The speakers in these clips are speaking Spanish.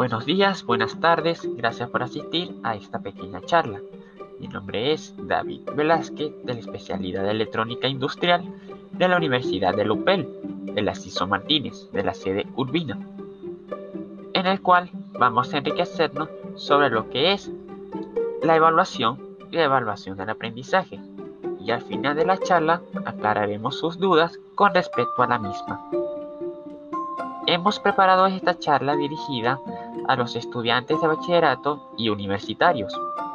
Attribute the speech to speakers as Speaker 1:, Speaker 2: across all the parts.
Speaker 1: Buenos días, buenas tardes, gracias por asistir a esta pequeña charla. Mi nombre es David Velázquez de la especialidad de electrónica industrial de la Universidad de Lupel, de la CISO Martínez, de la sede Urbina, en el cual vamos a enriquecernos sobre lo que es la evaluación y la evaluación del aprendizaje. Y al final de la charla aclararemos sus dudas con respecto a la misma. Hemos preparado esta charla dirigida a los estudiantes de bachillerato y universitarios,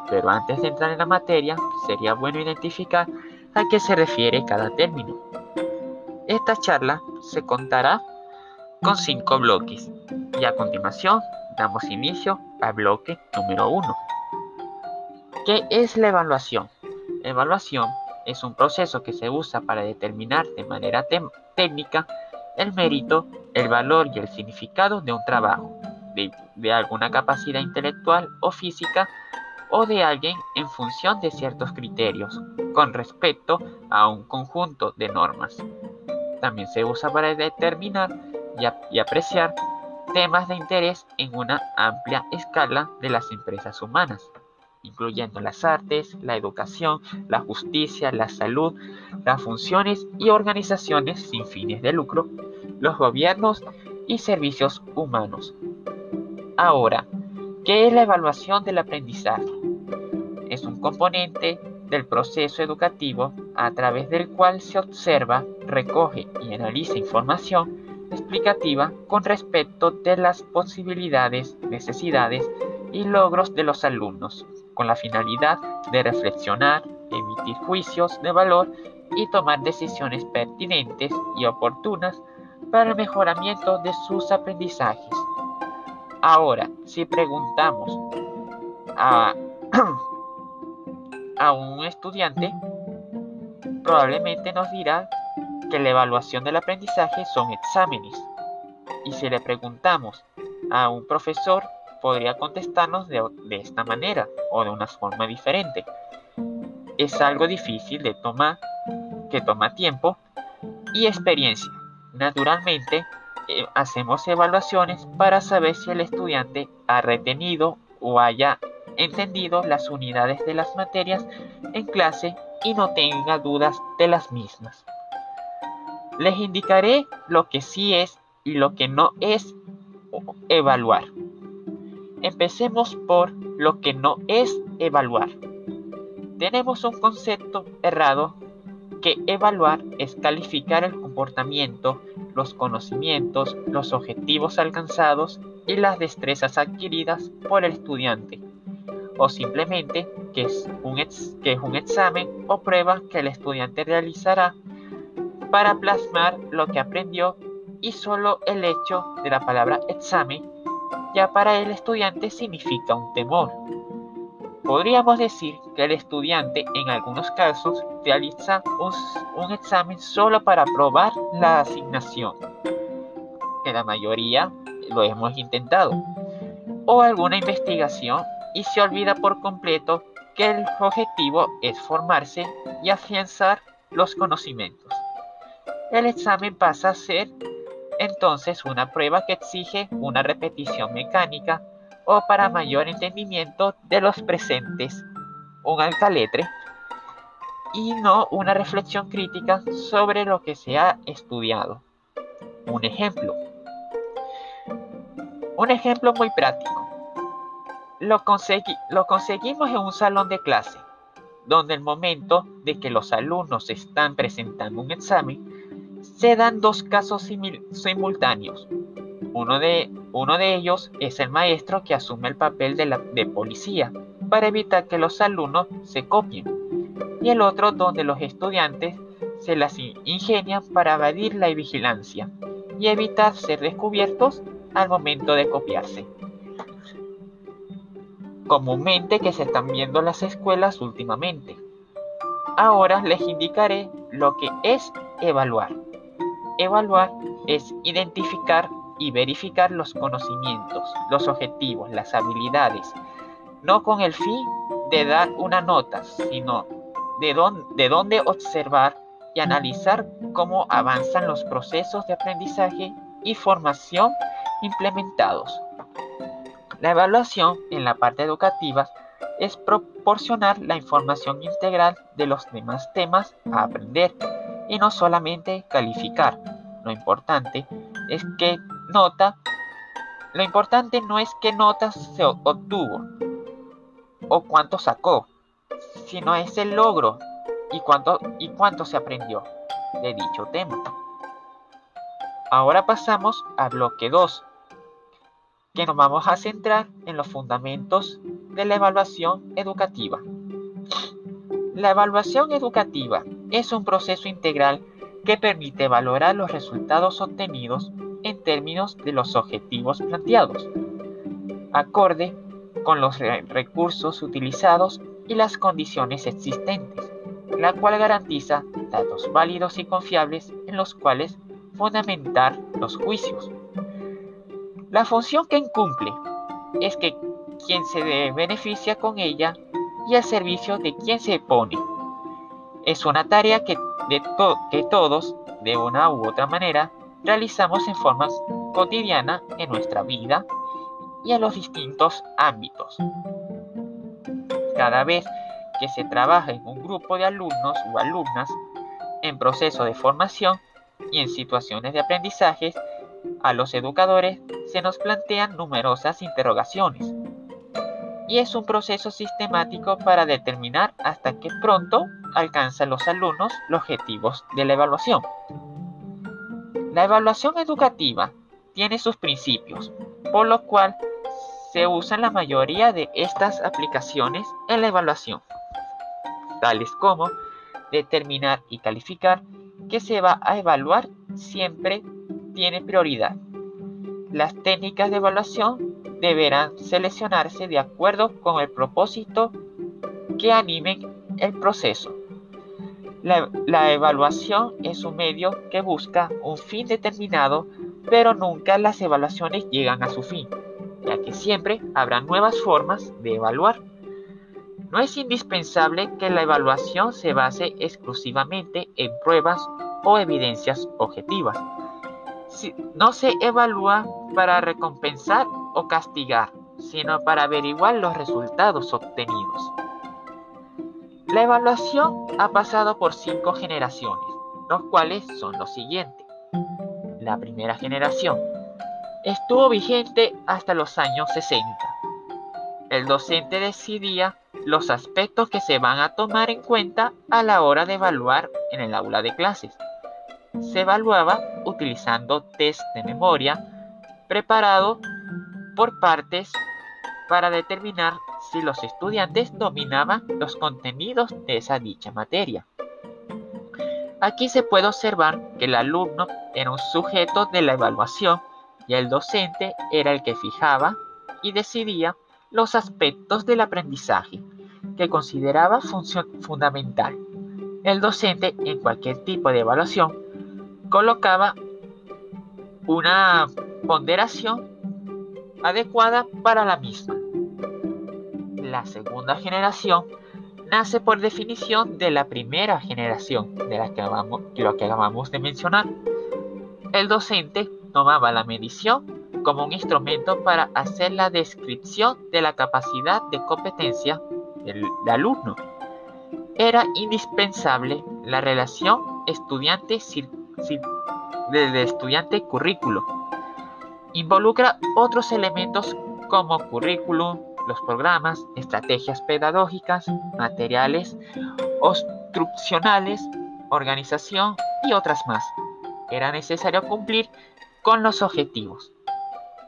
Speaker 1: pero antes de entrar en la materia sería bueno identificar a qué se refiere cada término. Esta charla se contará con cinco bloques y a continuación damos inicio al bloque número 1. ¿Qué es la evaluación? La evaluación es un proceso que se usa para determinar de manera técnica el mérito, el valor y el significado de un trabajo, de, alguna capacidad intelectual o física o de alguien en función de ciertos criterios con respecto a un conjunto de normas. También se usa para determinar y, apreciar temas de interés en una amplia escala de las empresas humanas, incluyendo las artes, la educación, la justicia, la salud, las funciones y organizaciones sin fines de lucro, los gobiernos y servicios humanos. Ahora, ¿qué es la evaluación del aprendizaje? Es un componente del proceso educativo a través del cual se observa, recoge y analiza información explicativa con respecto de las posibilidades, necesidades y logros de los alumnos, con la finalidad de reflexionar, emitir juicios de valor y tomar decisiones pertinentes y oportunas para el mejoramiento de sus aprendizajes. Ahora, si preguntamos a, un estudiante, probablemente nos dirá que la evaluación del aprendizaje son exámenes. Y si le preguntamos a un profesor, podría contestarnos de, esta manera o de una forma diferente. Es algo difícil de tomar, que toma tiempo y experiencia. Naturalmente, eh, hacemos evaluaciones para saber si el estudiante ha retenido o haya entendido las unidades de las materias en clase y no tenga dudas de las mismas. Les indicaré lo que sí es y lo que no es evaluar. Empecemos por lo que no es evaluar. Tenemos un concepto errado que evaluar es calificar el comportamiento, los conocimientos, los objetivos alcanzados y las destrezas adquiridas por el estudiante, o simplemente que es un, que es un examen o prueba que el estudiante realizará para plasmar lo que aprendió y solo el hecho de la palabra examen ya para el estudiante significa un temor. Podríamos decir que el estudiante en algunos casos realiza un, examen solo para probar la asignación, que la mayoría lo hemos intentado, o alguna investigación y se olvida por completo que el objetivo es formarse y afianzar los conocimientos. El examen pasa a ser entonces una prueba que exige una repetición mecánica o para mayor entendimiento de los presentes, un alcaletre, y no una reflexión crítica sobre lo que se ha estudiado. Un ejemplo. Un ejemplo muy práctico. Lo, lo conseguimos en un salón de clase, donde el momento de que los alumnos están presentando un examen, se dan dos casos simultáneos. Uno de, uno de ellos es el maestro que asume el papel de, policía para evitar que los alumnos se copien. Y el otro donde los estudiantes se las ingenian para evadir la vigilancia y evitar ser descubiertos al momento de copiarse. Comúnmente que se están viendo las escuelas últimamente. Ahora les indicaré lo que es evaluar. Evaluar es identificar y verificar los conocimientos, los objetivos, las habilidades, no con el fin de dar una nota, sino de, de dónde observar y analizar cómo avanzan los procesos de aprendizaje y formación implementados. La evaluación en la parte educativa es proporcionar la información integral de los demás temas a aprender y no solamente calificar. Lo importante es que nota, lo importante no es qué notas se obtuvo o cuánto sacó, sino es el logro y cuánto, y cuánto se aprendió de dicho tema. Ahora pasamos al bloque 2, que nos vamos a centrar en los fundamentos de la evaluación educativa. La evaluación educativa es un proceso integral que permite valorar los resultados obtenidos en términos de los objetivos planteados, acorde con los recursos utilizados y las condiciones existentes, la cual garantiza datos válidos y confiables en los cuales fundamentar los juicios. La función que incumple es que quien se beneficia con ella y al servicio de quien se pone. Es una tarea que, de que todos, de una u otra manera, realizamos en forma cotidiana en nuestra vida y en los distintos ámbitos. Cada vez que se trabaja en un grupo de alumnos o alumnas en proceso de formación y en situaciones de aprendizaje, a los educadores se nos plantean numerosas interrogaciones. Y es un proceso sistemático para determinar hasta qué pronto alcanzan los alumnos los objetivos de la evaluación. La evaluación educativa tiene sus principios, por lo cual se usan la mayoría de estas aplicaciones en la evaluación, tales como determinar y calificar que se va a evaluar siempre tiene prioridad. Las técnicas de evaluación deberán seleccionarse de acuerdo con el propósito que animen el proceso. La, evaluación es un medio que busca un fin determinado, pero nunca las evaluaciones llegan a su fin ya que siempre habrá nuevas formas de evaluar. No es indispensable que la evaluación se base exclusivamente en pruebas o evidencias objetivas. no se evalúa para recompensar o castigar, sino para averiguar los resultados obtenidos. La evaluación ha pasado por cinco generaciones, los cuales son los siguientes. La primera generación, estuvo vigente hasta los años 60. El docente decidía los aspectos que se van a tomar en cuenta a la hora de evaluar en el aula de clases. Se evaluaba utilizando test de memoria preparado por partes para determinar si los estudiantes dominaban los contenidos de esa dicha materia. Aquí se puede observar que el alumno era un sujeto de la evaluación y el docente era el que fijaba y decidía los aspectos del aprendizaje que consideraba fundamental. El docente en cualquier tipo de evaluación colocaba una ponderación adecuada para la misma. La segunda generación nace por definición de la primera generación de la que lo que acabamos de mencionar. El docente tomaba la medición como un instrumento para hacer la descripción de la capacidad de competencia del, alumno. Era indispensable la relación estudiante del estudiante currículo. Involucra otros elementos como currículum, los programas, estrategias pedagógicas, materiales instruccionales, organización y otras más. Era necesario cumplir con los objetivos.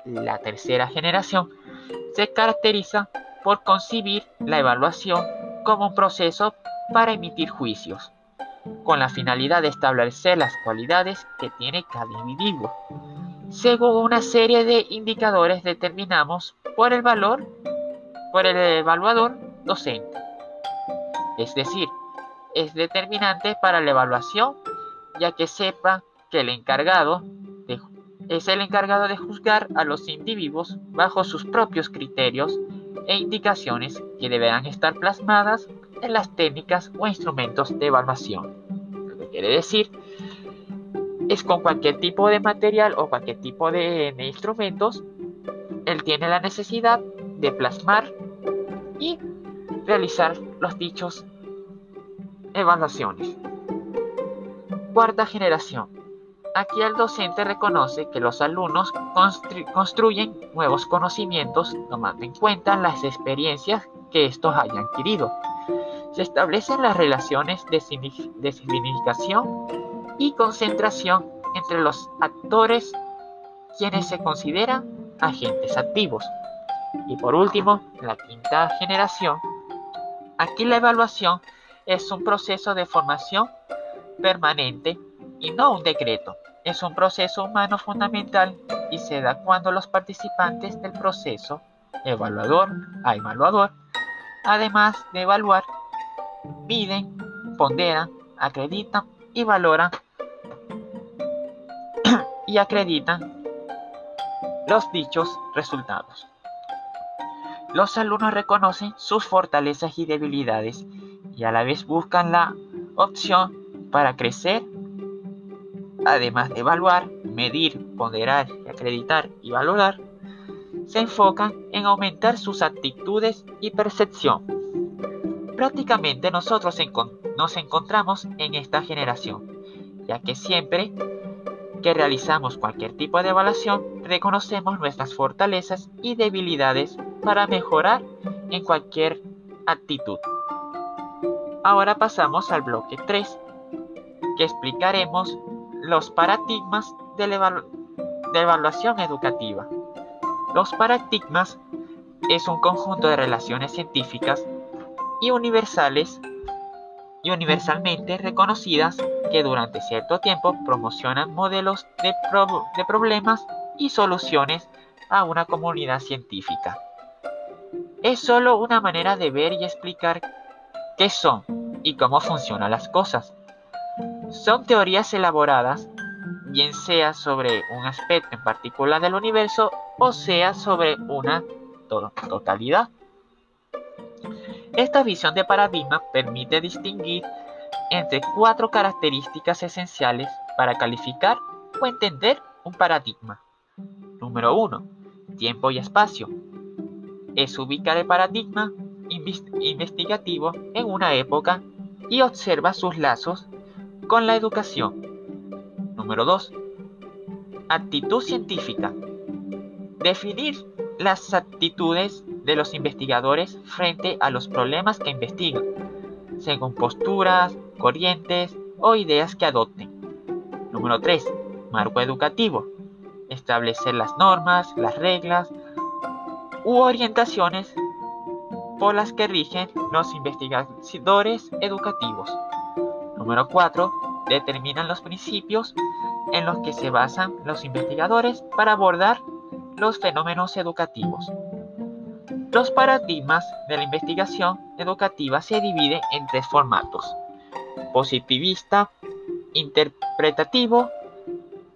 Speaker 1: La tercera generación se caracteriza por concebir la evaluación como un proceso para emitir juicios, con la finalidad de establecer las cualidades que tiene cada individuo. Según una serie de indicadores determinamos por el valor, el evaluador docente. Es decir, es determinante para la evaluación ya que sepa que el encargado es el encargado de juzgar a los individuos bajo sus propios criterios e indicaciones que deberán estar plasmadas en las técnicas o instrumentos de evaluación. Lo que quiere decir es con cualquier tipo de material o cualquier tipo de, instrumentos él tiene la necesidad de plasmar y realizar los dichos evaluaciones. Cuarta generación. Aquí el docente reconoce que los alumnos construyen nuevos conocimientos tomando en cuenta las experiencias que estos hayan adquirido. Se establecen las relaciones de significación y concentración entre los actores quienes se consideran agentes activos. Y por último, la quinta generación. Aquí la evaluación es un proceso de formación permanente y no un decreto. Es un proceso humano fundamental y se da cuando los participantes del proceso, evaluador a evaluador, además de evaluar, miden, ponderan, acreditan y valoran y acreditan los dichos resultados. Los alumnos reconocen sus fortalezas y debilidades y a la vez buscan la opción para crecer, además de evaluar, medir, ponderar, acreditar y valorar, se enfocan en aumentar sus actitudes y percepción. Prácticamente nosotros nos encontramos en esta generación, ya que siempre que realizamos cualquier tipo de evaluación, reconocemos nuestras fortalezas y debilidades para mejorar en cualquier actitud. Ahora pasamos al bloque 3, que explicaremos los paradigmas de, evaluación educativa. Los paradigmas es un conjunto de relaciones científicas y universales y universalmente reconocidas que durante cierto tiempo promocionan modelos de, de problemas y soluciones a una comunidad científica. Es solo una manera de ver y explicar qué son y cómo funcionan las cosas. Son teorías elaboradas, bien sea sobre un aspecto en particular del universo o sea sobre una totalidad. Esta visión de paradigma permite distinguir entre cuatro características esenciales para calificar o entender un paradigma. Número 1. Tiempo y espacio. Es ubicar el paradigma investigativo en una época y observa sus lazos con la educación. Número 2. Actitud científica. Definir las actitudes de los investigadores frente a los problemas que investigan, según posturas, corrientes o ideas que adopten. Número 3. Marco educativo. Establecer las normas, las reglas u orientaciones por las que rigen los investigadores educativos. Número 4. Determinan los principios en los que se basan los investigadores para abordar los fenómenos educativos. Los paradigmas de la investigación educativa se dividen en tres formatos positivista, interpretativo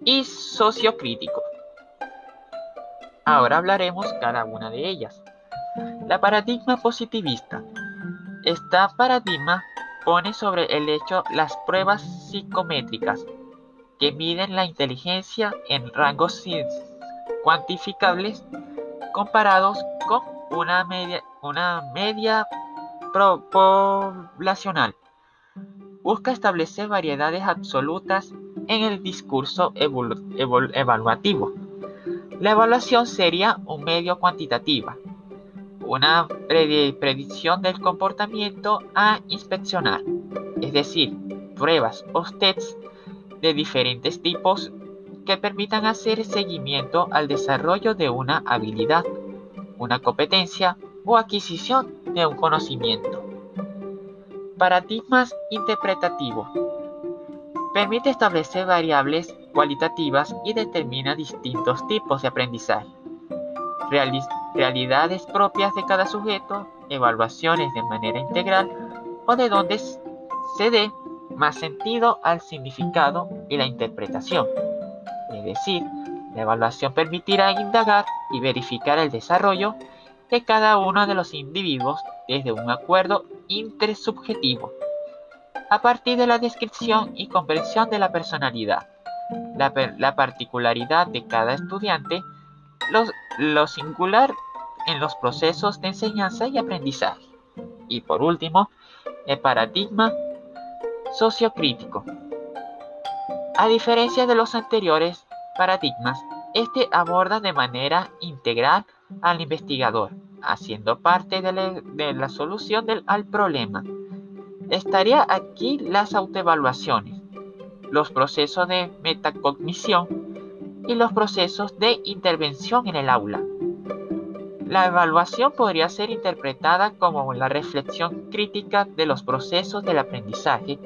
Speaker 1: y sociocrítico. Ahora hablaremos cada una de ellas. La paradigma positivista. Esta paradigma pone sobre el hecho las pruebas psicométricas que miden la inteligencia en rangos cuantificables comparados con una media, una media poblacional busca establecer variedades absolutas en el discurso evaluativo. La evaluación sería un medio cuantitativa, una predicción del comportamiento a inspeccionar, es decir, pruebas o tests de diferentes tipos que permitan hacer seguimiento al desarrollo de una habilidad, una competencia o adquisición de un conocimiento. Paradigmas interpretativos. Permite establecer variables cualitativas y determina distintos tipos de aprendizaje. realidades propias de cada sujeto, evaluaciones de manera integral o de donde se dé más sentido al significado y la interpretación. Es decir, la evaluación permitirá indagar y verificar el desarrollo de cada uno de los individuos desde un acuerdo intersubjetivo, a partir de la descripción y comprensión de la personalidad, la, particularidad de cada estudiante, lo singular en los procesos de enseñanza y aprendizaje. Y por último, el paradigma sociocrítico. A diferencia de los anteriores paradigmas, este aborda de manera integral al investigador, haciendo parte de la, solución del, al problema. Estaría aquí las autoevaluaciones, los procesos de metacognición y los procesos de intervención en el aula. La evaluación podría ser interpretada como la reflexión crítica de los procesos del aprendizaje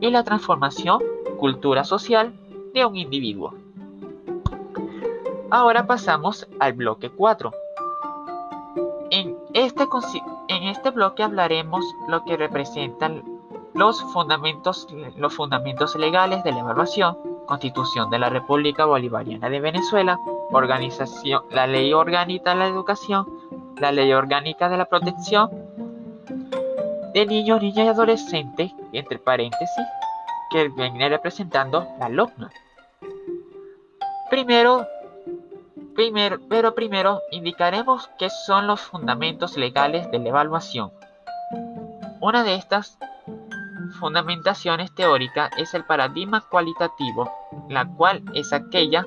Speaker 1: y la transformación cultura social de un individuo. Ahora pasamos al bloque 4. En este, en este bloque hablaremos lo que representan los fundamentos, los fundamentos legales de la evaluación, Constitución de la República Bolivariana de Venezuela, la Ley Orgánica de la Educación, la Ley Orgánica de la Protección de Niños, Niñas y Adolescentes, entre paréntesis, que viene representando la LOCNA. Primero, pero primero indicaremos qué son los fundamentos legales de la evaluación. Una de estas fundamentaciones teóricas es el paradigma cualitativo, la cual es aquella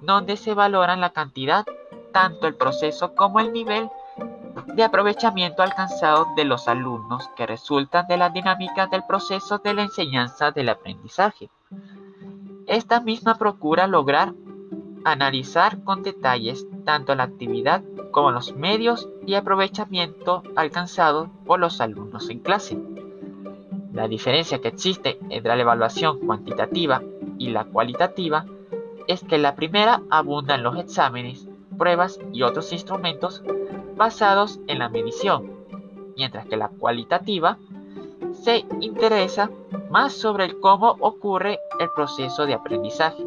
Speaker 1: donde se valoran la cantidad, tanto el proceso como el nivel de aprovechamiento alcanzado de los alumnos que resultan de la dinámica del proceso de la enseñanza del aprendizaje. Esta misma procura lograr analizar con detalles tanto la actividad como los medios y aprovechamiento alcanzados por los alumnos en clase. La diferencia que existe entre la evaluación cuantitativa y la cualitativa es que la primera abunda en los exámenes, pruebas y otros instrumentos basados en la medición, mientras que la cualitativa se interesa más sobre el cómo ocurre el proceso de aprendizaje.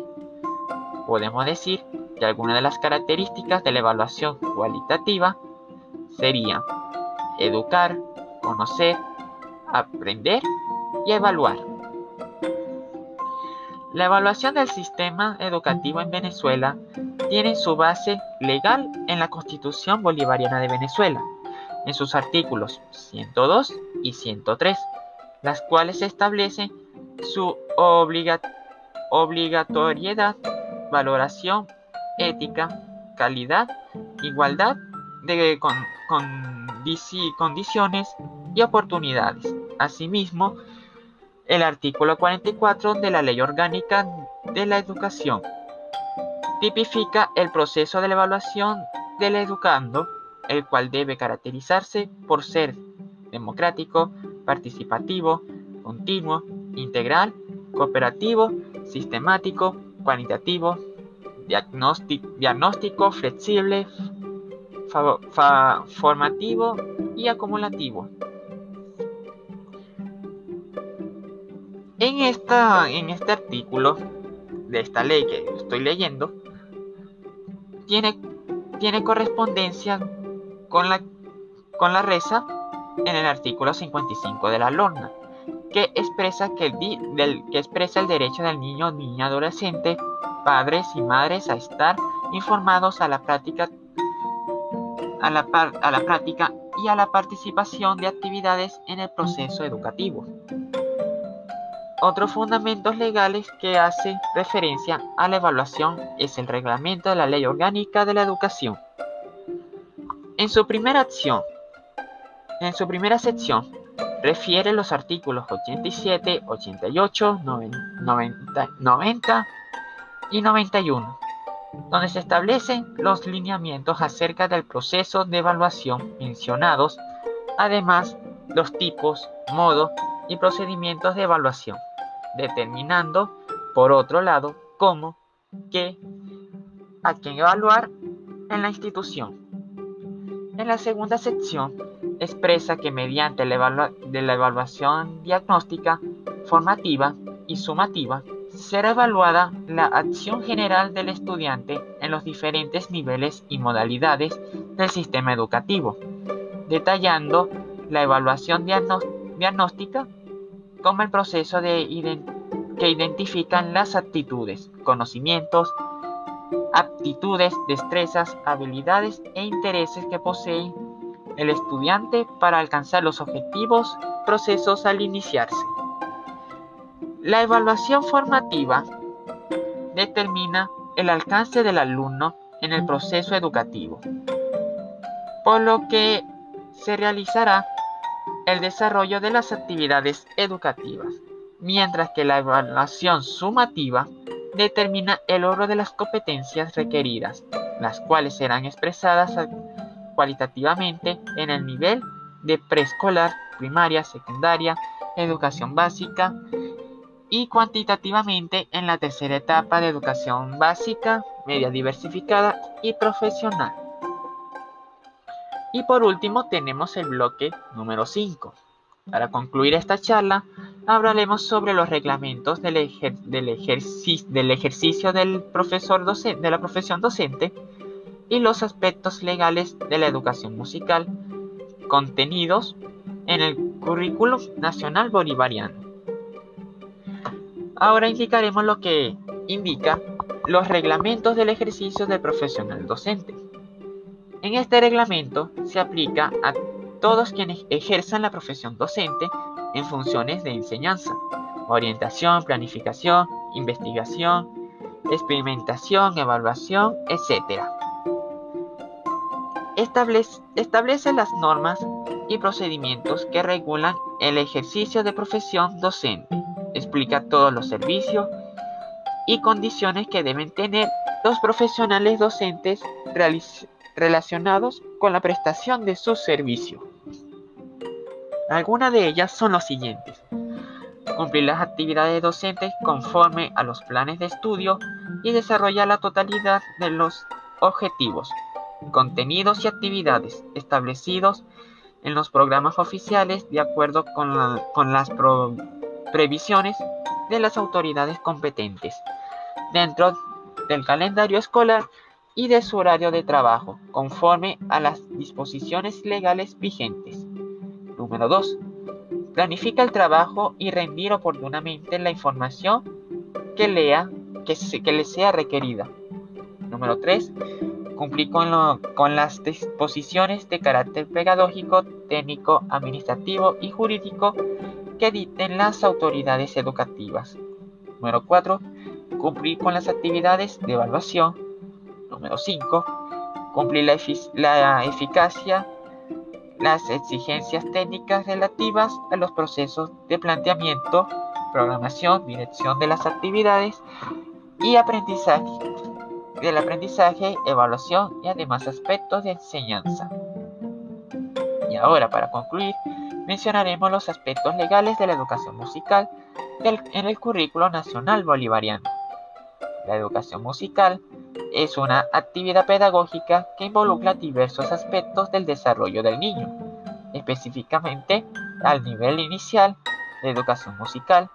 Speaker 1: Podemos decir que algunas de las características de la evaluación cualitativa serían educar, conocer, aprender y evaluar. La evaluación del sistema educativo en Venezuela tiene su base legal en la Constitución Bolivariana de Venezuela, en sus artículos 102 y 103, las cuales establecen su obligatoriedad, valoración, ética, calidad, igualdad de condiciones y oportunidades. Asimismo, el artículo 44 de la Ley Orgánica de la Educación tipifica el proceso de la evaluación del educando, el cual debe caracterizarse por ser democrático, participativo, continuo, integral, cooperativo, sistemático, cualitativo, diagnóstico, flexible, formativo y acumulativo. En, esta, en este artículo de esta ley que estoy leyendo, tiene, tiene correspondencia con la, con la reza en el artículo 55 de la LORNA, que expresa, que el, expresa el derecho del niño, niña, adolescente, padres y madres a estar informados a la práctica a la, práctica y a la participación de actividades en el proceso educativo. Otros fundamentos legales que hace referencia a la evaluación es el reglamento de la Ley Orgánica de la Educación. En su primera acción, en su primera sección, refiere los artículos 87, 88, 90, 90 y 91, donde se establecen los lineamientos acerca del proceso de evaluación mencionados, además los tipos, modo y procedimientos de evaluación determinando, por otro lado, cómo, qué, a quién evaluar en la institución. En la segunda sección, expresa que mediante la, evaluación diagnóstica, formativa y sumativa, será evaluada la acción general del estudiante en los diferentes niveles y modalidades del sistema educativo, detallando la evaluación diagnóstica como el proceso de que identifican las actitudes, conocimientos aptitudes, destrezas, habilidades e intereses que posee el estudiante para alcanzar los objetivos procesos al iniciarse. La evaluación formativa determina el alcance del alumno en el proceso educativo, por lo que se realizará el desarrollo de las actividades educativas, mientras que la evaluación sumativa determina el logro de las competencias requeridas, las cuales serán expresadas cualitativamente en el nivel de preescolar, primaria, secundaria, educación básica y cuantitativamente en la tercera etapa de educación básica, media diversificada y profesional. Y por último tenemos el bloque número 5. Para concluir esta charla, hablaremos sobre los reglamentos del, ejercicio del profesor de la profesión docente y los aspectos legales de la educación musical contenidos en el Currículum Nacional Bolivariano. Ahora indicaremos lo que indica los reglamentos del ejercicio del profesional docente. En este reglamento se aplica a todos quienes ejerzan la profesión docente en funciones de enseñanza, orientación, planificación, investigación, experimentación, evaluación, etc establece, las normas y procedimientos que regulan el ejercicio de profesión docente. Explica todos los servicios y condiciones que deben tener los profesionales docentes relacionados con la prestación de su servicio. Algunas de ellas son los siguientes. Cumplir las actividades docentes conforme a los planes de estudio y desarrollar la totalidad de los objetivos, contenidos y actividades establecidos en los programas oficiales de acuerdo con, las previsiones de las autoridades competentes dentro del calendario escolar y de su horario de trabajo, conforme a las disposiciones legales vigentes. Número 2. Planifica el trabajo y rendir oportunamente la información que, lea, que, que le sea requerida. Número 3 cumplir con, las disposiciones de carácter pedagógico, técnico, administrativo y jurídico que dicten las autoridades educativas. Número 4. Cumplir con las actividades de evaluación. Número 5. Cumplir la eficacia, las exigencias técnicas relativas a los procesos de planteamiento, programación, dirección de las actividades y aprendizaje del aprendizaje, evaluación y además aspectos de enseñanza. Y ahora, para concluir, mencionaremos los aspectos legales de la educación musical en el currículo nacional bolivariano. La educación musical es una actividad pedagógica que involucra diversos aspectos del desarrollo del niño, específicamente al nivel inicial de educación musical.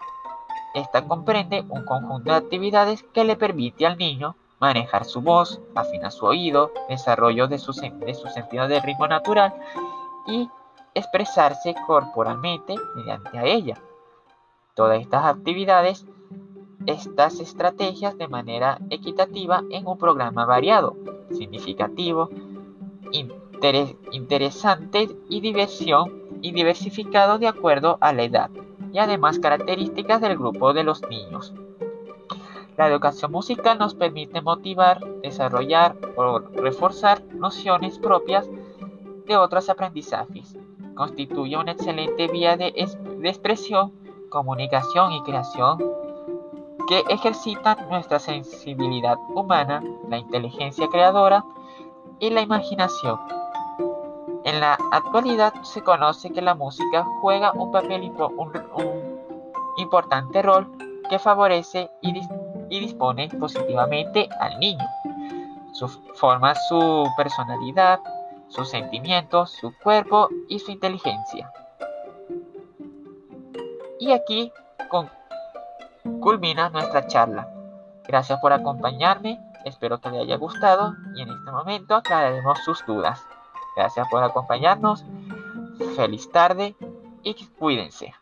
Speaker 1: Esta comprende un conjunto de actividades que le permite al niño manejar su voz, afinar su oído, desarrollo de su, sentido de ritmo natural y expresarse corporalmente mediante a ella. Todas estas actividades, estas estrategias de manera equitativa en un programa variado, significativo, interesante y diversión y diversificado de acuerdo a la edad y además características del grupo de los niños. La educación musical nos permite motivar, desarrollar o reforzar nociones propias de otros aprendizajes. Constituye una excelente vía de, expresión, comunicación y creación que ejercitan nuestra sensibilidad humana, la inteligencia creadora y la imaginación. En la actualidad se conoce que la música juega un papel importante rol que favorece y y dispone positivamente al niño. Su, forma su personalidad, sus sentimientos, su cuerpo y su inteligencia. Y aquí culmina nuestra charla. Gracias por acompañarme, espero que les haya gustado y en este momento aclararemos sus dudas. Gracias por acompañarnos, feliz tarde y cuídense.